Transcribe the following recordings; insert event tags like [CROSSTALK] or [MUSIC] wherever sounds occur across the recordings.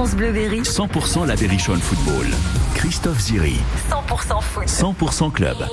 France Bleu Berry. 100% la Berrichonne Football. Christophe Ziri. 100% foot. 100% club.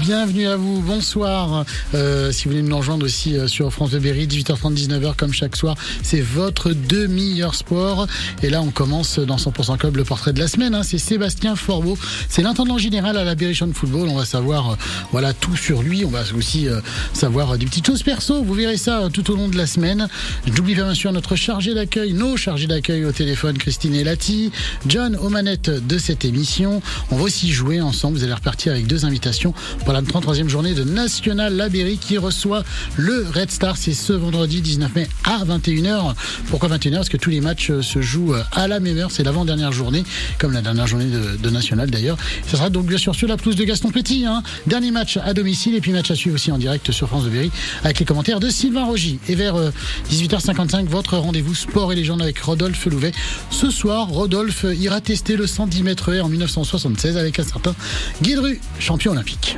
Bienvenue à vous, bonsoir. Euh, si vous voulez nous rejoindre aussi euh, sur France de Berry, 18h30, 19h comme chaque soir, c'est votre demi-heure sport. Et là, on commence dans 100% Club le portrait de la semaine. hein. C'est Sébastien Forbeau, c'est l'intendant général à la Berrichonne Football. On va savoir euh, voilà tout sur lui. On va aussi savoir des petites choses perso. Vous verrez ça tout au long de la semaine. J'oublie pas bien sûr notre chargé d'accueil, nos chargés d'accueil au téléphone, Christine et Lati, John aux manettes de cette émission. On va aussi jouer ensemble. Vous allez repartir avec deux invitations pour la 33e journée de National Laberry qui reçoit le Red Star. C'est ce vendredi 19 mai à 21h. Pourquoi 21h Parce que tous les matchs euh, se jouent euh, à la même heure. C'est l'avant-dernière journée, comme la dernière journée de, National d'ailleurs. Ça sera donc bien sûr sur la pelouse de Gaston Petit. Hein. Dernier match à domicile et puis match à suivre aussi en direct sur France de Berry avec les commentaires de Sylvain Rogy. Et vers euh, 18h55, votre rendez-vous sport et légende avec Rodolphe Louvet. Ce soir, Rodolphe ira tester le 110 mètres en 1976 avec un certain Guy Dru, champion olympique.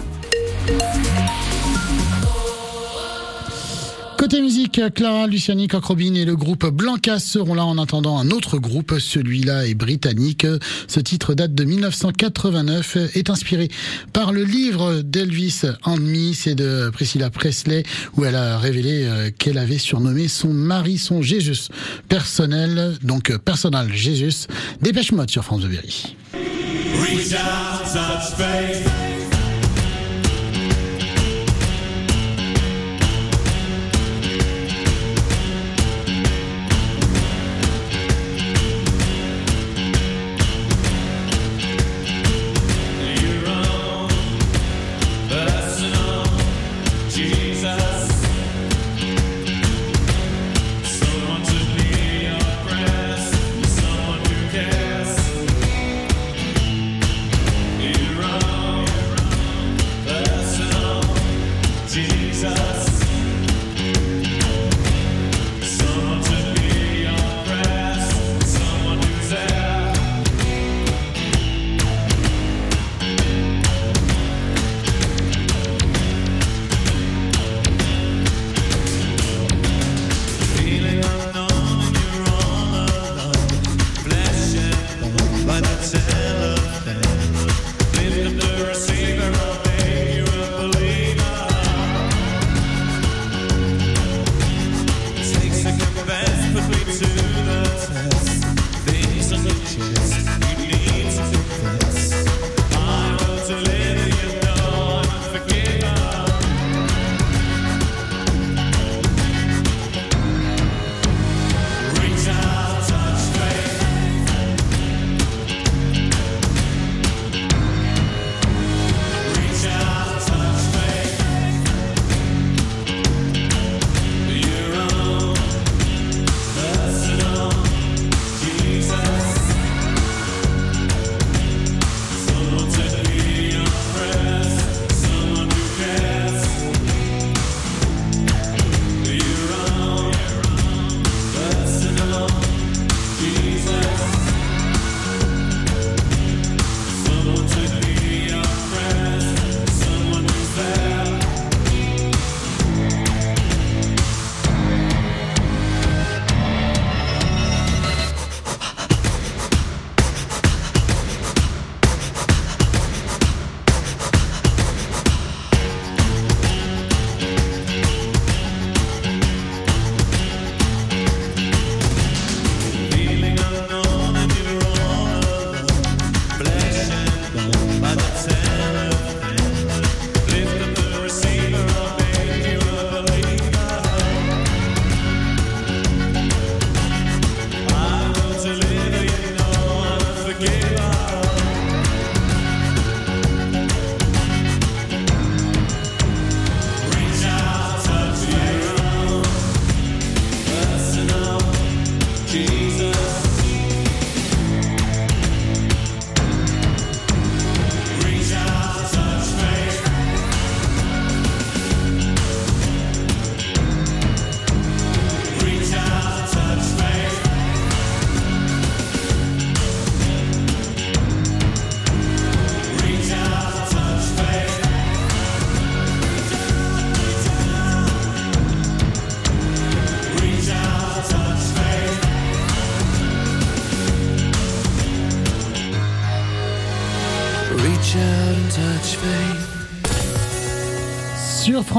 Côté musique, Clara Luciani, Coq Robin et le groupe Blanca seront là en attendant un autre groupe. Celui-là est britannique. Ce titre date de 1989, est inspiré par le livre d'Elvis and Me, c'est de Priscilla Presley, où elle a révélé euh, qu'elle avait surnommé son mari, son Jésus personnel, donc euh, personnel Jésus. Dépêche mode sur France de Berry.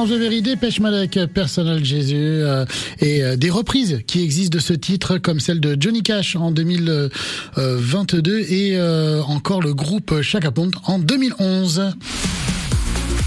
France Bleu Berry, Dépêche Malek, Personnel Jésus euh, et euh, des reprises qui existent de ce titre comme celle de Johnny Cash en 2022 et euh, encore le groupe Chaka en 2011.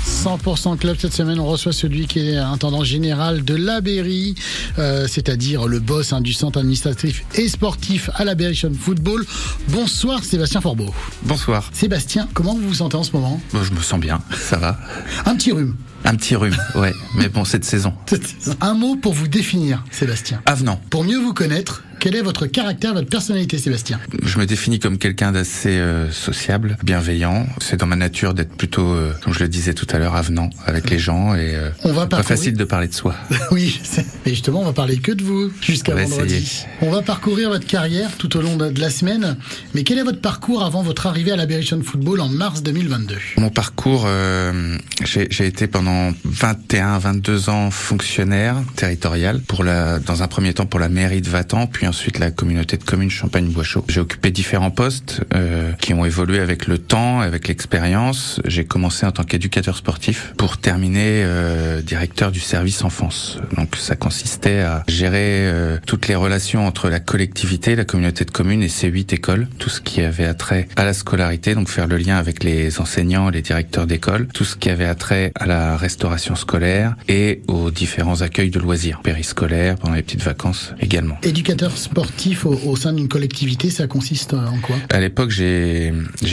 100% Club cette semaine, on reçoit celui qui est intendant général de la Berry, euh, c'est-à-dire le boss hein, du centre administratif et sportif à la Berry Football. Bonsoir Sébastien Forbeau. Bonsoir. Sébastien, comment vous vous sentez en ce moment? Je me sens bien, ça va. Un petit rhume. Un petit rhume, ouais. Mais bon, c'est de saison. [LAUGHS] Un mot pour vous définir, Sébastien. Avenant. Pour mieux vous connaître, quel est votre caractère, votre personnalité, Sébastien Je me définis comme quelqu'un d'assez euh, sociable, bienveillant. C'est dans ma nature d'être plutôt, euh, comme je le disais tout à l'heure, avenant avec les gens et euh, On va pas parcourir- facile de parler de soi. [LAUGHS] Oui, mais justement, on va parler que de vous jusqu'à vendredi. essayer. On va parcourir votre carrière tout au long de la semaine. Mais quel est votre parcours avant votre arrivée à l'Aberration Football en mars 2022 Mon parcours, euh, j'ai été pendant 21, 22 ans fonctionnaire territorial pour la, dans un premier temps pour la mairie de Vatan, puis ensuite la communauté de communes Champagne-Bois-Chaud. J'ai occupé différents postes euh, qui ont évolué avec le temps, avec l'expérience. J'ai commencé en tant qu'éducateur sportif pour terminer euh, directeur du service enfance. Donc ça consistait à gérer euh, toutes les relations entre la collectivité, la communauté de communes et ces huit écoles, tout ce qui avait attrait à la scolarité, donc faire le lien avec les enseignants, les directeurs d'école, tout ce qui avait attrait à la restauration scolaire et aux différents accueils de loisirs, périscolaires, pendant les petites vacances également. Éducateur sportif au, au sein d'une collectivité, ça consiste en quoi? À l'époque, j'ai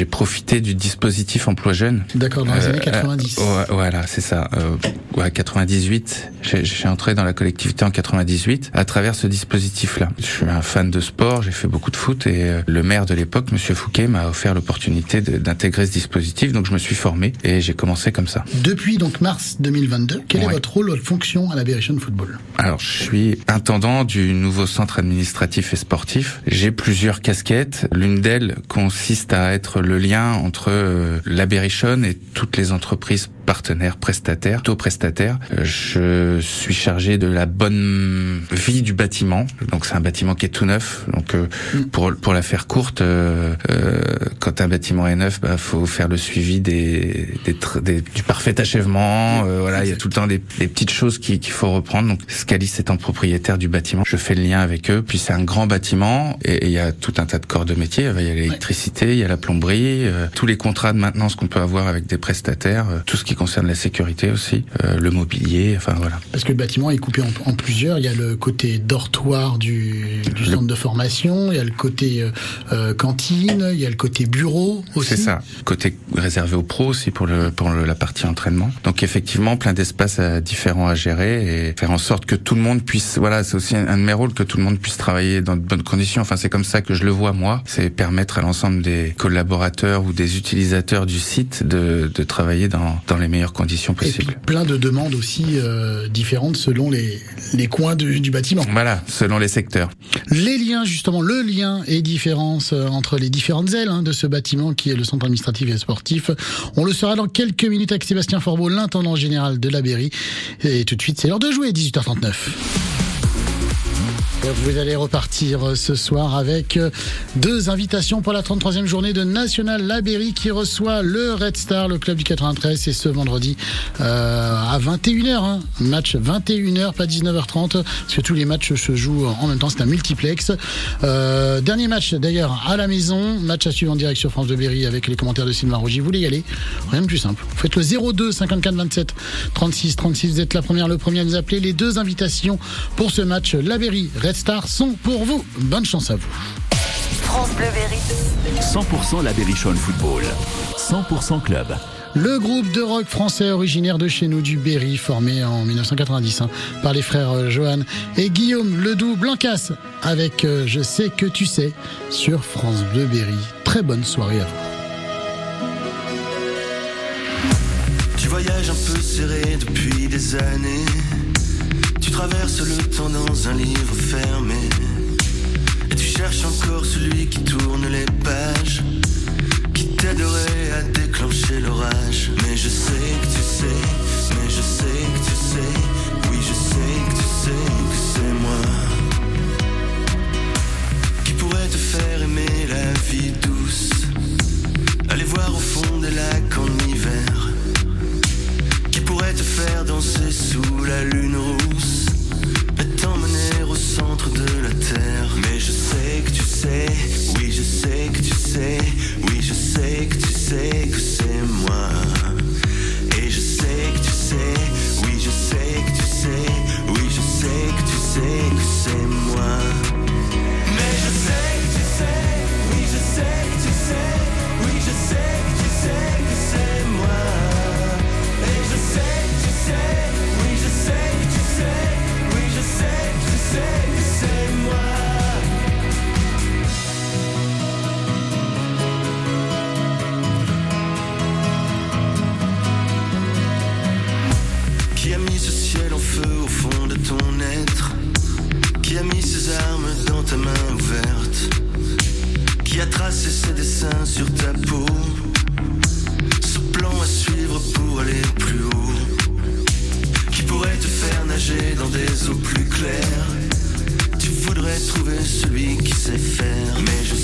profité du dispositif emploi jeune. D'accord, dans les Euh, années 90. euh, ouais, voilà, c'est ça. Euh, ouais, 98. J'ai entré dans la collectivité en 98 à travers ce dispositif-là. Je suis un fan de sport, j'ai fait beaucoup de foot et euh, le maire de l'époque, Monsieur Fouquet, m'a offert l'opportunité d'intégrer ce dispositif. Donc je me suis formé et j'ai commencé comme ça. Depuis donc mars 2022, quel est votre rôle, votre fonction à l'Aberration Football? Alors, je suis intendant du nouveau centre administratif et sportif. J'ai plusieurs casquettes. L'une d'elles consiste à être le lien entre euh, la et toutes les entreprises partenaires, prestataires, taux prestataires. Euh, Je suis chargé de la bonne vie du bâtiment. Donc, c'est un bâtiment qui est tout neuf. Donc, euh, pour pour la faire courte, euh, euh, quand un bâtiment est neuf, bah, faut faire le suivi des, des, des- du parfait achèvement. Euh, voilà, il y a tout le temps des, des petites choses qui- qu'il faut reprendre. Donc, Scalis étant propriétaire du bâtiment, je fais le lien avec eux. Puis c'est un grand bâtiment et il y a tout un tas de corps de métiers. Il y a l'électricité, il y a la plomberie, euh, tous les contrats de maintenance qu'on peut avoir avec des prestataires, tout ce qui concerne la sécurité aussi, euh, le mobilier. Enfin voilà. Parce que le bâtiment est coupé en, en plusieurs. Il y a le côté dortoir du, du centre de formation, il y a le côté euh, euh, cantine, il y a le côté bureau aussi. C'est ça. Côté réservé aux pros aussi pour le pour le- la partie entraînement. Donc effectivement, plein d'espaces différents à gérer et faire en sorte que tout le monde puisse. Voilà, c'est aussi un, un de mes rôles que tout le monde puisse travailler dans de bonnes conditions. Enfin, c'est comme ça que je le vois moi. C'est permettre à l'ensemble des collaborateurs ou des utilisateurs du site de de travailler dans dans les meilleures conditions Et puis possibles. plein de demandes aussi euh, différentes selon les, les coins du, du bâtiment. Voilà, selon les secteurs. Les liens, justement, le lien et différence euh, entre les différentes ailes hein, de ce bâtiment qui est le centre administratif et sportif. On le saura dans quelques minutes avec Sébastien Forbeau, l'intendant général de la Berry. Et tout de suite, c'est l'heure de jouer, 18h39. Vous allez repartir euh, ce soir avec euh, deux invitations pour la 33e journée de National Laberry qui reçoit le Red Star, le club du 93. C'est ce vendredi euh, à 21h. Hein. Match 21h, pas 19h30, parce que tous les matchs se jouent en même temps. C'est un multiplex. Dernier match d'ailleurs à la maison. Match à suivre en direct sur France de Berry avec les commentaires de Sylvain Rougy. Vous voulez y aller? Rien de plus simple. Vous faites le 02 54 27 36 36. Vous êtes la première, le premier à nous appeler. Les deux invitations pour ce match Laberry Star sont pour vous. Bonne chance à vous. France Bleu Berry. 100% la Berrichonne Football. 100% club. Le groupe de rock français originaire de chez nous du Berry, formé en 1990 hein, par les frères euh, Johan et Guillaume Ledoux Blancas, avec euh, Je sais que tu sais sur France Bleu Berry. Très bonne soirée à vous. Tu voyages un peu serré depuis des années. Traverses le temps dans un livre fermé. Et tu cherches encore celui qui tourne les pages. Qui t'aiderait à déclencher l'orage. Mais je sais que tu sais, celui qui sait faire, mais je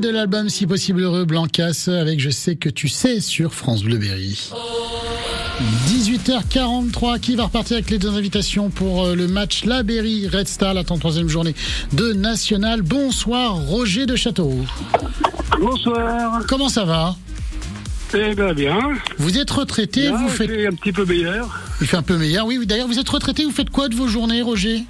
Extrait de l'album Si possible heureux Blancas avec Je sais que tu sais sur France Bleu Berry. 18h43, qui va repartir avec les deux invitations pour euh, le match La Berry Red Star, la 33e journée de National. Bonsoir Roger de Châteauroux. Bonsoir. Comment ça va? Eh bien, bien. Vous êtes retraité, Là, vous il faites... fait un petit peu meilleur. Il fait un peu meilleur, oui, oui. D'ailleurs, vous êtes retraité, vous faites quoi de vos journées, Roger?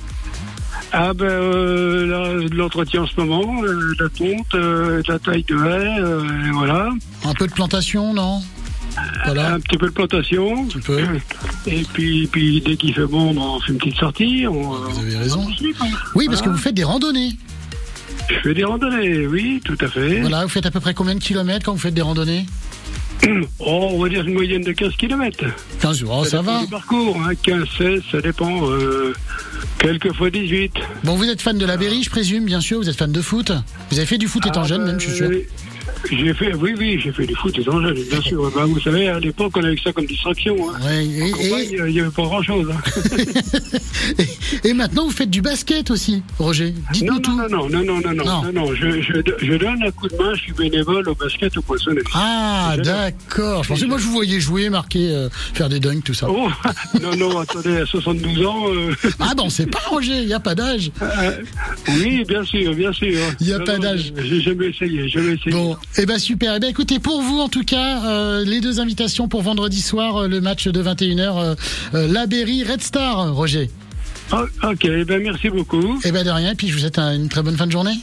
Ah ben euh, là, de l'entretien en ce moment, euh, de la tonte, euh, de la taille de haie, euh, et voilà. Un peu de plantation, non? Voilà. Un petit peu de plantation. Un petit peu. Et puis, puis dès qu'il fait bon, ben, on fait une petite sortie. On, Vous avez raison. on suit, quoi. Oui, parce que vous faites des randonnées. Je fais des randonnées, oui, tout à fait. Voilà, vous faites à peu près combien de kilomètres quand vous faites des randonnées? [COUGHS] Oh, on va dire une moyenne de 15 km. 15 jours, oh, ça va. Du parcours, hein, 15, 16, ça dépend. Euh, quelquefois 18. Bon, vous êtes fan de la Berry, je présume, bien sûr. Vous êtes fan de foot. Vous avez fait du foot étant Ah, jeune, même, je suis sûr. J'ai fait, oui, oui, j'ai fait du foot jeune, bien sûr. Ben, vous savez, à l'époque, on avait ça comme distraction. Hein. Ouais, et, et- Il n'y avait pas grand-chose. [LAUGHS] et maintenant, vous faites du basket aussi, Roger. Dites-nous Non, tout. non, non, non, non, non, non, Non. non, non, je, je, je donne un coup de main, je suis bénévole au basket au poissonnet. Ah, d'accord. Je pensais, moi, je vous voyais jouer, marquer, euh, faire des dunks, tout ça. Oh, [LAUGHS] non, non, attendez, à 72 ans, euh, [LAUGHS] Ah, bon, c'est pas Roger, il n'y a pas d'âge. euh, oui, bien sûr, bien sûr. Il y a Non, pas d'âge. J'ai jamais essayé, jamais essayé. Bon, eh ben super. Eh ben écoutez, pour vous en tout cas, euh, les deux invitations pour vendredi soir, euh, le match de 21h, euh, La Berry Red Star, Roger. Ah, ok, ben merci beaucoup. Eh ben de rien, puis je vous souhaite un- une très bonne fin de journée.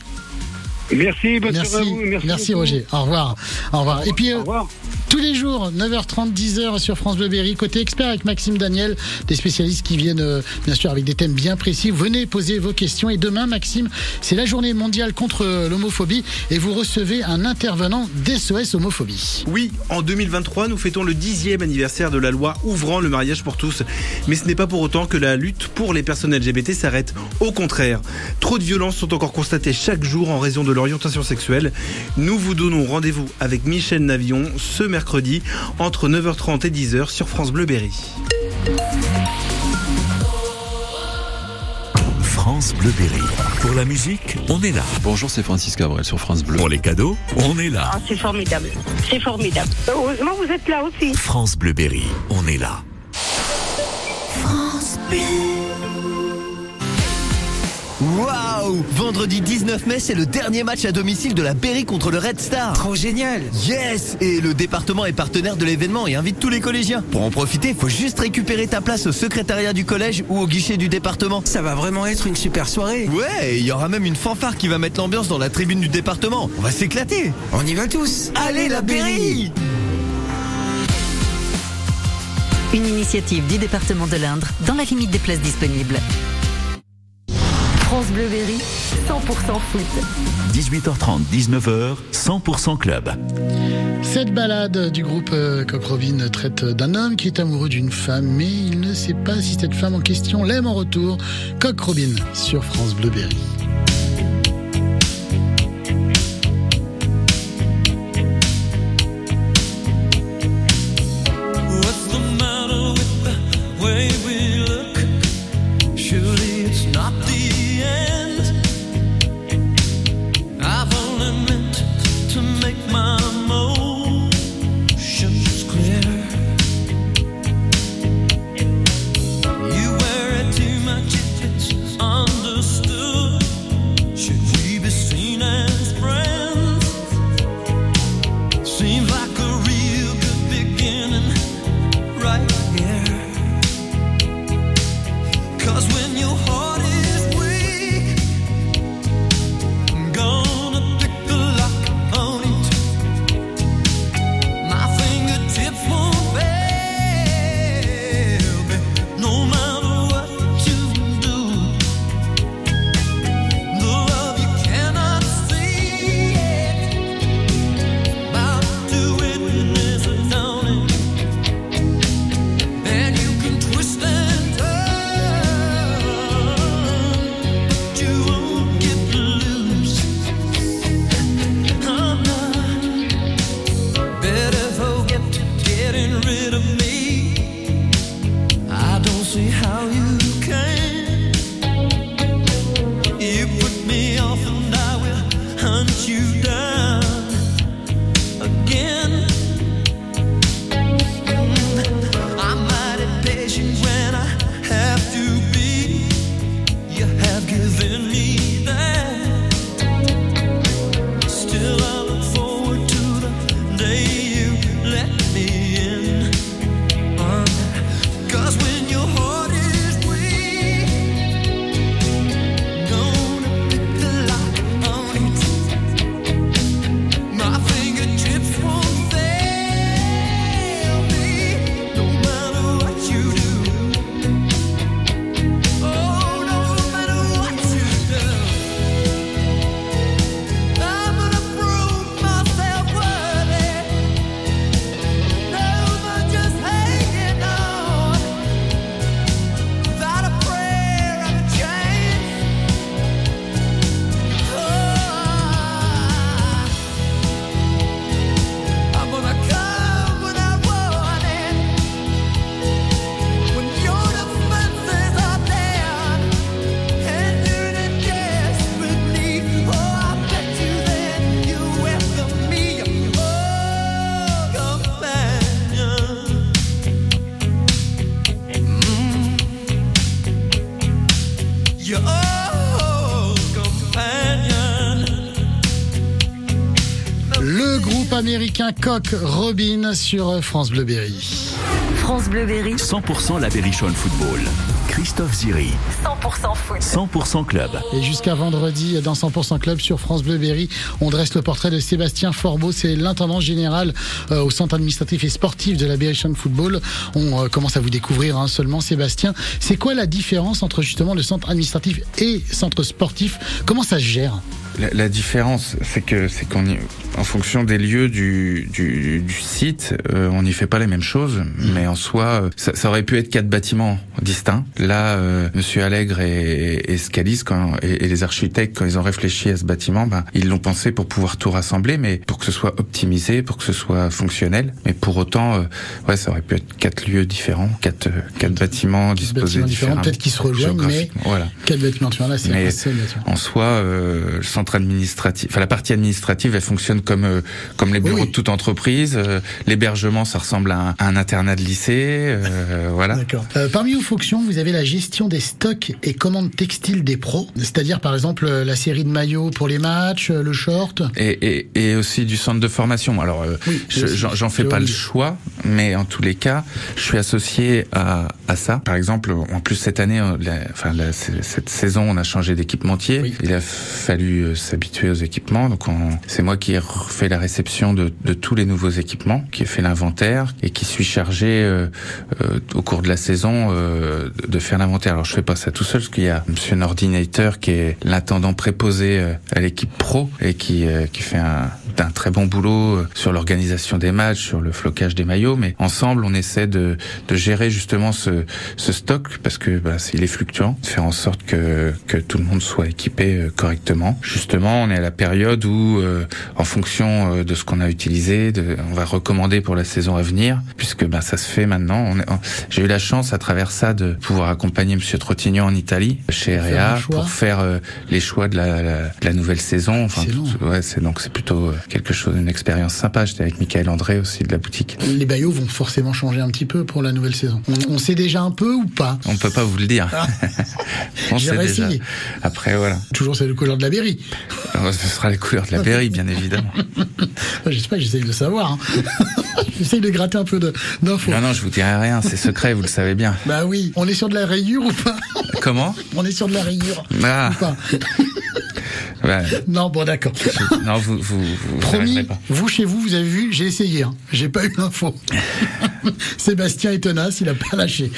Merci, bonne Merci, soirée à vous. Merci, beaucoup. Roger. Au revoir. Au revoir. Et puis Au euh, revoir. Tous les jours, 9h30, 10h sur France Bleu Berry, côté expert avec Maxime Daniel, des spécialistes qui viennent euh, bien sûr avec des thèmes bien précis. Venez poser vos questions. Et demain, Maxime, c'est la journée mondiale contre euh, l'homophobie et vous recevez un intervenant d'SOS homophobie. Oui, en 2023, nous fêtons le dixième anniversaire de la loi ouvrant le mariage pour tous. Mais ce n'est pas pour autant que la lutte pour les personnes LGBT s'arrête. Au contraire, trop de violences sont encore constatées chaque jour en raison de l'orientation sexuelle. Nous vous donnons rendez-vous avec Michel Navion ce mercredi entre 9h30 et 10h sur France Bleu Berry. France Bleu Berry. Pour la musique, on est là. Bonjour, c'est Francis Cabrel sur France Bleu. Pour les cadeaux, on est là. Ah, c'est formidable. C'est formidable. Heureusement, vous êtes là aussi. France Bleu Berry, on est là. Waouh Vendredi 19 mai, c'est le dernier match à domicile de la Berry contre le Red Star. Trop génial Yes Et le département est partenaire de l'événement et invite tous les collégiens. Pour en profiter, faut juste récupérer ta place au secrétariat du collège ou au guichet du département. Ça va vraiment être une super soirée Ouais, il y aura même une fanfare qui va mettre l'ambiance dans la tribune du département. On va s'éclater On y va tous Allez la Berry Une initiative du département de l'Indre dans la limite des places disponibles. France Bleu Berry, 100% foot. 18h30, 19h, 100% club. Cette balade du groupe euh, Coq Robin traite d'un homme qui est amoureux d'une femme, mais il ne sait pas si cette femme en question l'aime en retour. Coq Robin sur France Bleu Berry. see how you américain Coq Robin sur France Bleu Berry. France Bleu Berry, 100% la Berrichonne Football. Christophe Ziri, 100% foot. 100% Club. Et jusqu'à vendredi, dans 100% Club sur France Bleu Berry, on dresse le portrait de Sébastien Forbeau. C'est l'intendant général euh, au centre administratif et sportif de la Berrichonne Football. On euh, commence à vous découvrir hein, seulement, Sébastien. C'est quoi la différence entre justement le centre administratif et centre sportif? Comment ça se gère? La, la différence, c'est que c'est qu'on y, en fonction des lieux du, du, du site, euh, on n'y fait pas les mêmes choses, mais en soi, euh, ça, ça aurait pu être quatre bâtiments distincts. Là, euh, Monsieur Allègre et, et Scalis, quand, et, et les architectes, quand ils ont réfléchi à ce bâtiment, ben, ils l'ont pensé pour pouvoir tout rassembler, mais pour que ce soit optimisé, pour que ce soit fonctionnel. Mais pour autant, euh, ouais, ça aurait pu être quatre lieux différents, quatre, quatre bâtiments disposés Bâtiments différents, peut-être qu'ils se rejoignent, mais voilà. quel bâtiment tu vois là C'est en soi, euh, le centre administratif, enfin la partie administrative, elle fonctionne comme euh, comme les bureaux Oui. de toute entreprise. Euh, L'hébergement, ça ressemble à un, à un internat de lycée, euh, voilà. D'accord. Euh, parmi vos fonctions, vous avez la gestion des stocks et commandes textiles des pros, c'est-à-dire par exemple la série de maillots pour les matchs, le short. Et, et, et aussi du centre de formation. Alors, euh, Oui, je- j'en j'en fais pas le choix, mais en tous les cas, je suis associé à, à ça. Par exemple, en plus cette année, la- enfin la- cette saison, on a changé d'équipementier. Oui. Il a fallu s'habituer aux équipements. Donc, on- c'est moi qui ai fait la réception de, de tous les nouveaux équipements, qui ai fait l'inventaire et qui suis chargé euh, euh, au cours de la saison euh, de- faire l'inventaire. Alors, je fais pas ça tout seul, parce qu'il y a Monsieur Nordinator qui est l'intendant préposé euh, à l'équipe pro et qui euh, qui fait un, un très bon boulot euh, sur l'organisation des matchs, sur le flocage des maillots. Mais ensemble, on essaie de, de gérer justement ce, ce stock parce que bah, c'est- il est fluctuant, faire en sorte que que tout le monde soit équipé correctement. Justement, on est à la période où, en fonction euh, de ce qu'on a utilisé, de, on va recommander pour la saison à venir, puisque bah, ça se fait maintenant. On est- on- J'ai eu la chance à travers ça de pouvoir accompagner Monsieur Trottignon en Italie, chez REA, pour faire euh, les choix de la, la, de la nouvelle saison. Enfin, Excellent. tout- ouais, c'est donc c'est plutôt euh, quelque chose, une expérience sympa. J'étais avec Michael André aussi de la boutique. Les maillots vont forcément changer un petit peu pour la nouvelle saison. On, on sait déjà un peu ou pas? On peut pas vous le dire. [LAUGHS] on J'ai sait déjà. réessayé. Après voilà, Toujours c'est le couleur de la berry. [LAUGHS] Ce sera les couleurs de la Berry, bien évidemment. Je sais pas, j'essaye de savoir. Hein. [LAUGHS] j'essaye de gratter un peu d'infos. Non non, je vous dirai rien, c'est secret, vous le savez bien. [LAUGHS] Bah oui, on est sur de la rayure ou pas [LAUGHS] Comment On est sur de la rayure Ah, ou pas ouais. Non, bon d'accord. Non, vous vous, vous Promis, pas. vous chez vous, vous avez vu, j'ai essayé. Hein. J'ai pas eu l'info. Sébastien est tenace, il a pas lâché.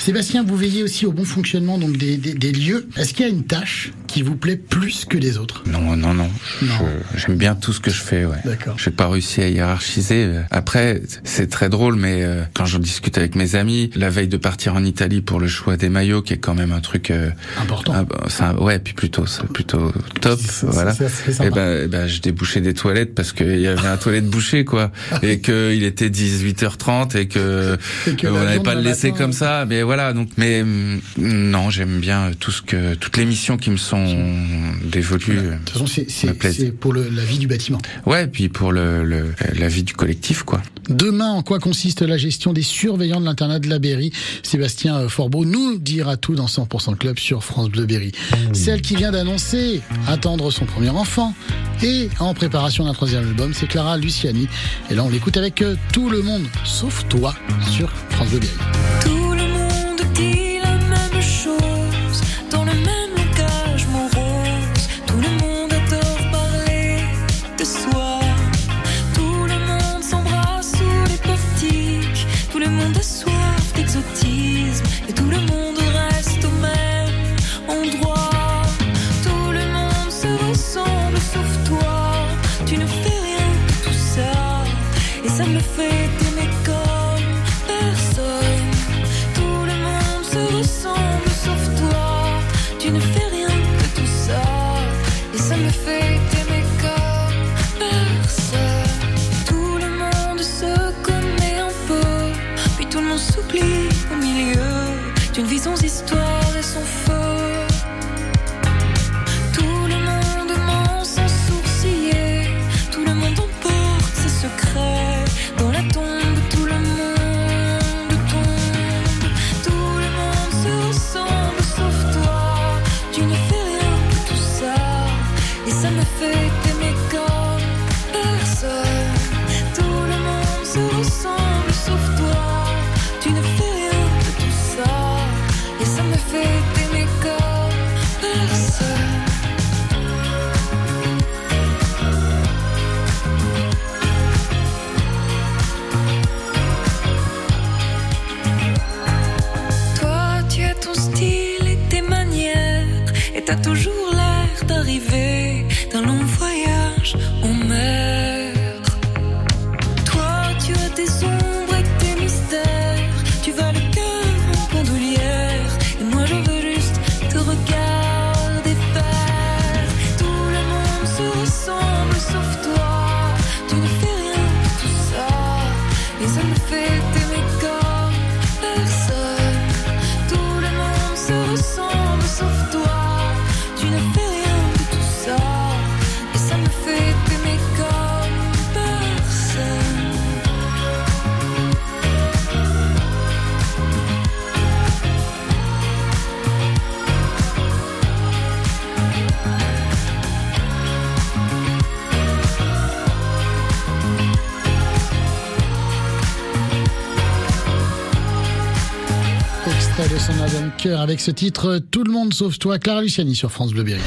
Sébastien, vous veillez aussi au bon fonctionnement donc des, des- des lieux. Est-ce qu'il y a une tâche qui vous plaît plus que les autres? Non, non, non. Non. J'aime bien tout ce que je fais, ouais. D'accord. J'ai pas réussi à hiérarchiser. Après, c'est très drôle, mais euh, quand j'en discute avec mes amis, la veille de partir en Italie pour le choix des maillots, qui est quand même un truc euh, Important. un- ouais, puis plutôt, c'est plutôt top, voilà. c'est- c'est sympa. Et ben, eh ben, je débouchais des toilettes parce qu'il y avait un toilette bouché, quoi, [LAUGHS] et que il était 18h30 et que, Et que on n'avait pas le laisser comme ça. Mais voilà, donc, mais hum, non, j'aime bien tout ce que, toutes les missions qui me sont dévolues. De toute façon, c'est- pour le- la vie du bâtiment. Ouais, puis pour le, le la vie du collectif, quoi. Demain, en quoi consiste la gestion des surveillants de l'internat de la Berry? Sébastien euh, Forbeau nous dira tout dans 100% Club sur France Bleu Berry. Celle qui vient d'annoncer attendre son premier enfant et en préparation d'un troisième album, c'est Clara Luciani. Et là, on l'écoute avec euh, tout le monde, sauf toi, sur France Bleu Berry. Avec ce titre Tout le monde sauf toi, Clara Luciani sur France Bleu Berry.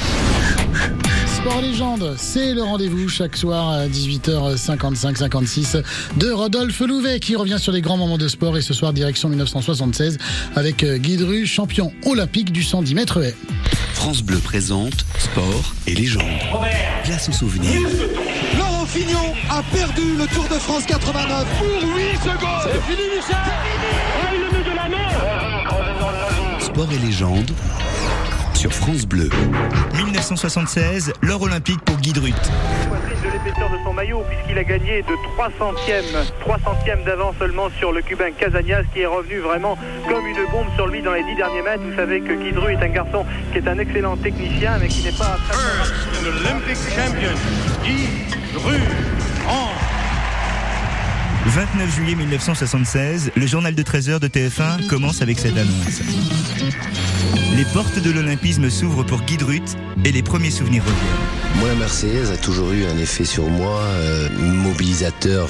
Sport Légende, c'est le rendez-vous chaque soir à 18h55-56 de Rodolphe Louvet qui revient sur les grands moments de sport et ce soir direction 1976 avec Guy Dru, champion olympique du 110 mètres haies. France Bleu présente Sport et légende. Place aux souvenirs. Laurent Fignon a perdu le Tour de France 89 pour 8 secondes. C'est fini, Michel Ah, il le met de la main Sport et légende sur France Bleu. 1976, l'or olympique pour Guy Drut. de l'épaisseur de son maillot puisqu'il a gagné de 3 centièmes, 3 centièmes d'avance seulement sur le Cubain Casañas qui est revenu vraiment comme une bombe sur lui dans les 10 derniers mètres. Vous savez que Guidru est un garçon qui est un excellent technicien mais qui n'est pas rapide. Olympic champion, Guy Dru, 29 juillet 1976, le journal de 13 heures de TF1 commence avec cette annonce. Les portes de l'olympisme s'ouvrent pour Guy Drut et les premiers souvenirs reviennent. Moi, la Marseillaise a toujours eu un effet sur moi euh, mobilisateur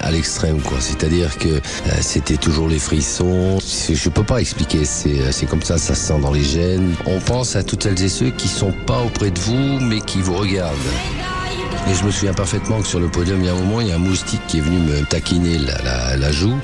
à, l'extrême. C'est-à-dire que euh, c'était toujours les frissons. Je peux pas expliquer. C'est euh, c'est comme ça, ça se sent dans les gènes. On pense à toutes celles et ceux qui sont pas auprès de vous, mais qui vous regardent. Et je me souviens parfaitement que sur le podium, il y a un moment, il y a un moustique qui est venu me taquiner la, la- la joue.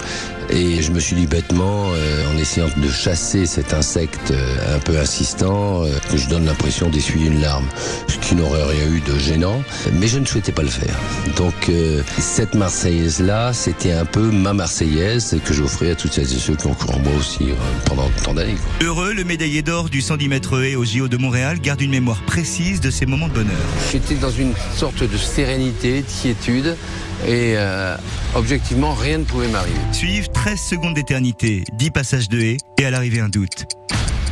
Et je me suis dit bêtement, euh, en essayant de chasser cet insecte euh, un peu insistant, euh, que je donne l'impression d'essuyer une larme, ce qui n'aurait rien eu de gênant, mais je ne souhaitais pas le faire. Donc euh, cette Marseillaise-là, c'était un peu ma Marseillaise que j'offrais à toutes celles et ceux qui ont cru en moi aussi euh, pendant tant d'années. Heureux, le médaillé d'or du 110 mètres haies au JO de Montréal garde une mémoire précise de ces moments de bonheur. J'étais dans une sorte de sérénité, de quiétude, et euh, objectivement, rien ne pouvait m'arriver. Suivent 13 secondes d'éternité, 10 passages de haies et à l'arrivée un doute.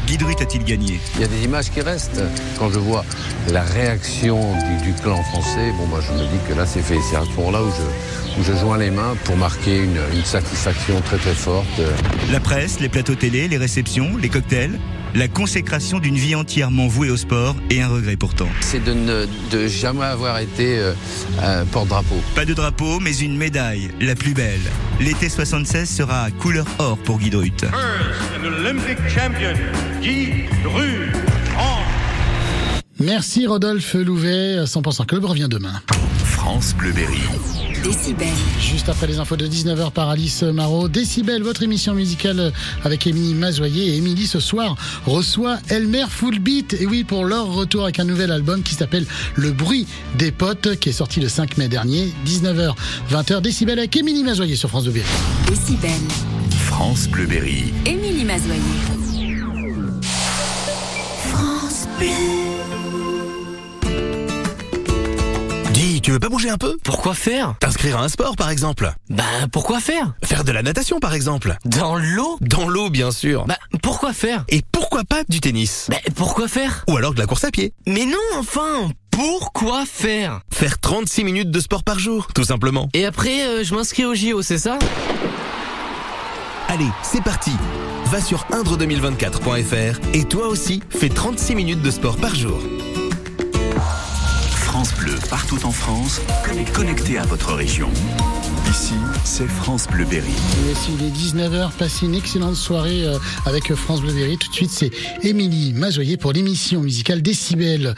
Guy Drut a-t-il gagné? Il y a des images qui restent. Quand je vois la réaction du, du clan français, bon, bah, je me dis que là, c'est fait. C'est à ce moment-là où je, où je joins les mains pour marquer une, une satisfaction très très forte. La presse, les plateaux télé, les réceptions, les cocktails, la consécration d'une vie entièrement vouée au sport et un regret pourtant. C'est de ne de jamais avoir été euh, un porte-drapeau. Pas de drapeau, mais une médaille, la plus belle. L'été 76 sera à couleur or pour Guy Drut. First and Olympic champion, Guy Dru, Merci Rodolphe Louvet, 100% Club revient demain. France Bleu Berry. Décibel. Juste après les infos de 19h par Alice Marot, Décibel, votre émission musicale avec Émilie Mazoyer. Et Émilie, ce soir, reçoit Elmer Full Beat. Et oui, pour leur retour avec un nouvel album qui s'appelle Le bruit des potes, qui est sorti le 5 mai dernier, 19h, 20h. Décibel avec Émilie Mazoyer sur France 2 Berry. Décibel. France Bleu Berry. Émilie Mazoyer. France Bleu. Tu veux pas bouger un peu? Pourquoi faire? T'inscrire à un sport par exemple. Bah pourquoi faire? Faire de la natation par exemple. Dans l'eau? Dans l'eau bien sûr. Bah pourquoi faire? Et pourquoi pas du tennis? Bah pourquoi faire? Ou alors de la course à pied. Mais non enfin Pourquoi faire? Faire 36 minutes de sport par jour, tout simplement. Et après euh, je m'inscris au JO, c'est ça? Allez, c'est parti. Va sur indre2024.fr et toi aussi, fais 36 minutes de sport par jour. Partout en France, connecté à votre région. Ici, c'est France Bleu Berry. S'il est 19h, passez une excellente soirée euh, avec France Bleu Berry. Tout de suite, c'est Émilie Mazoyer pour l'émission musicale Décibel.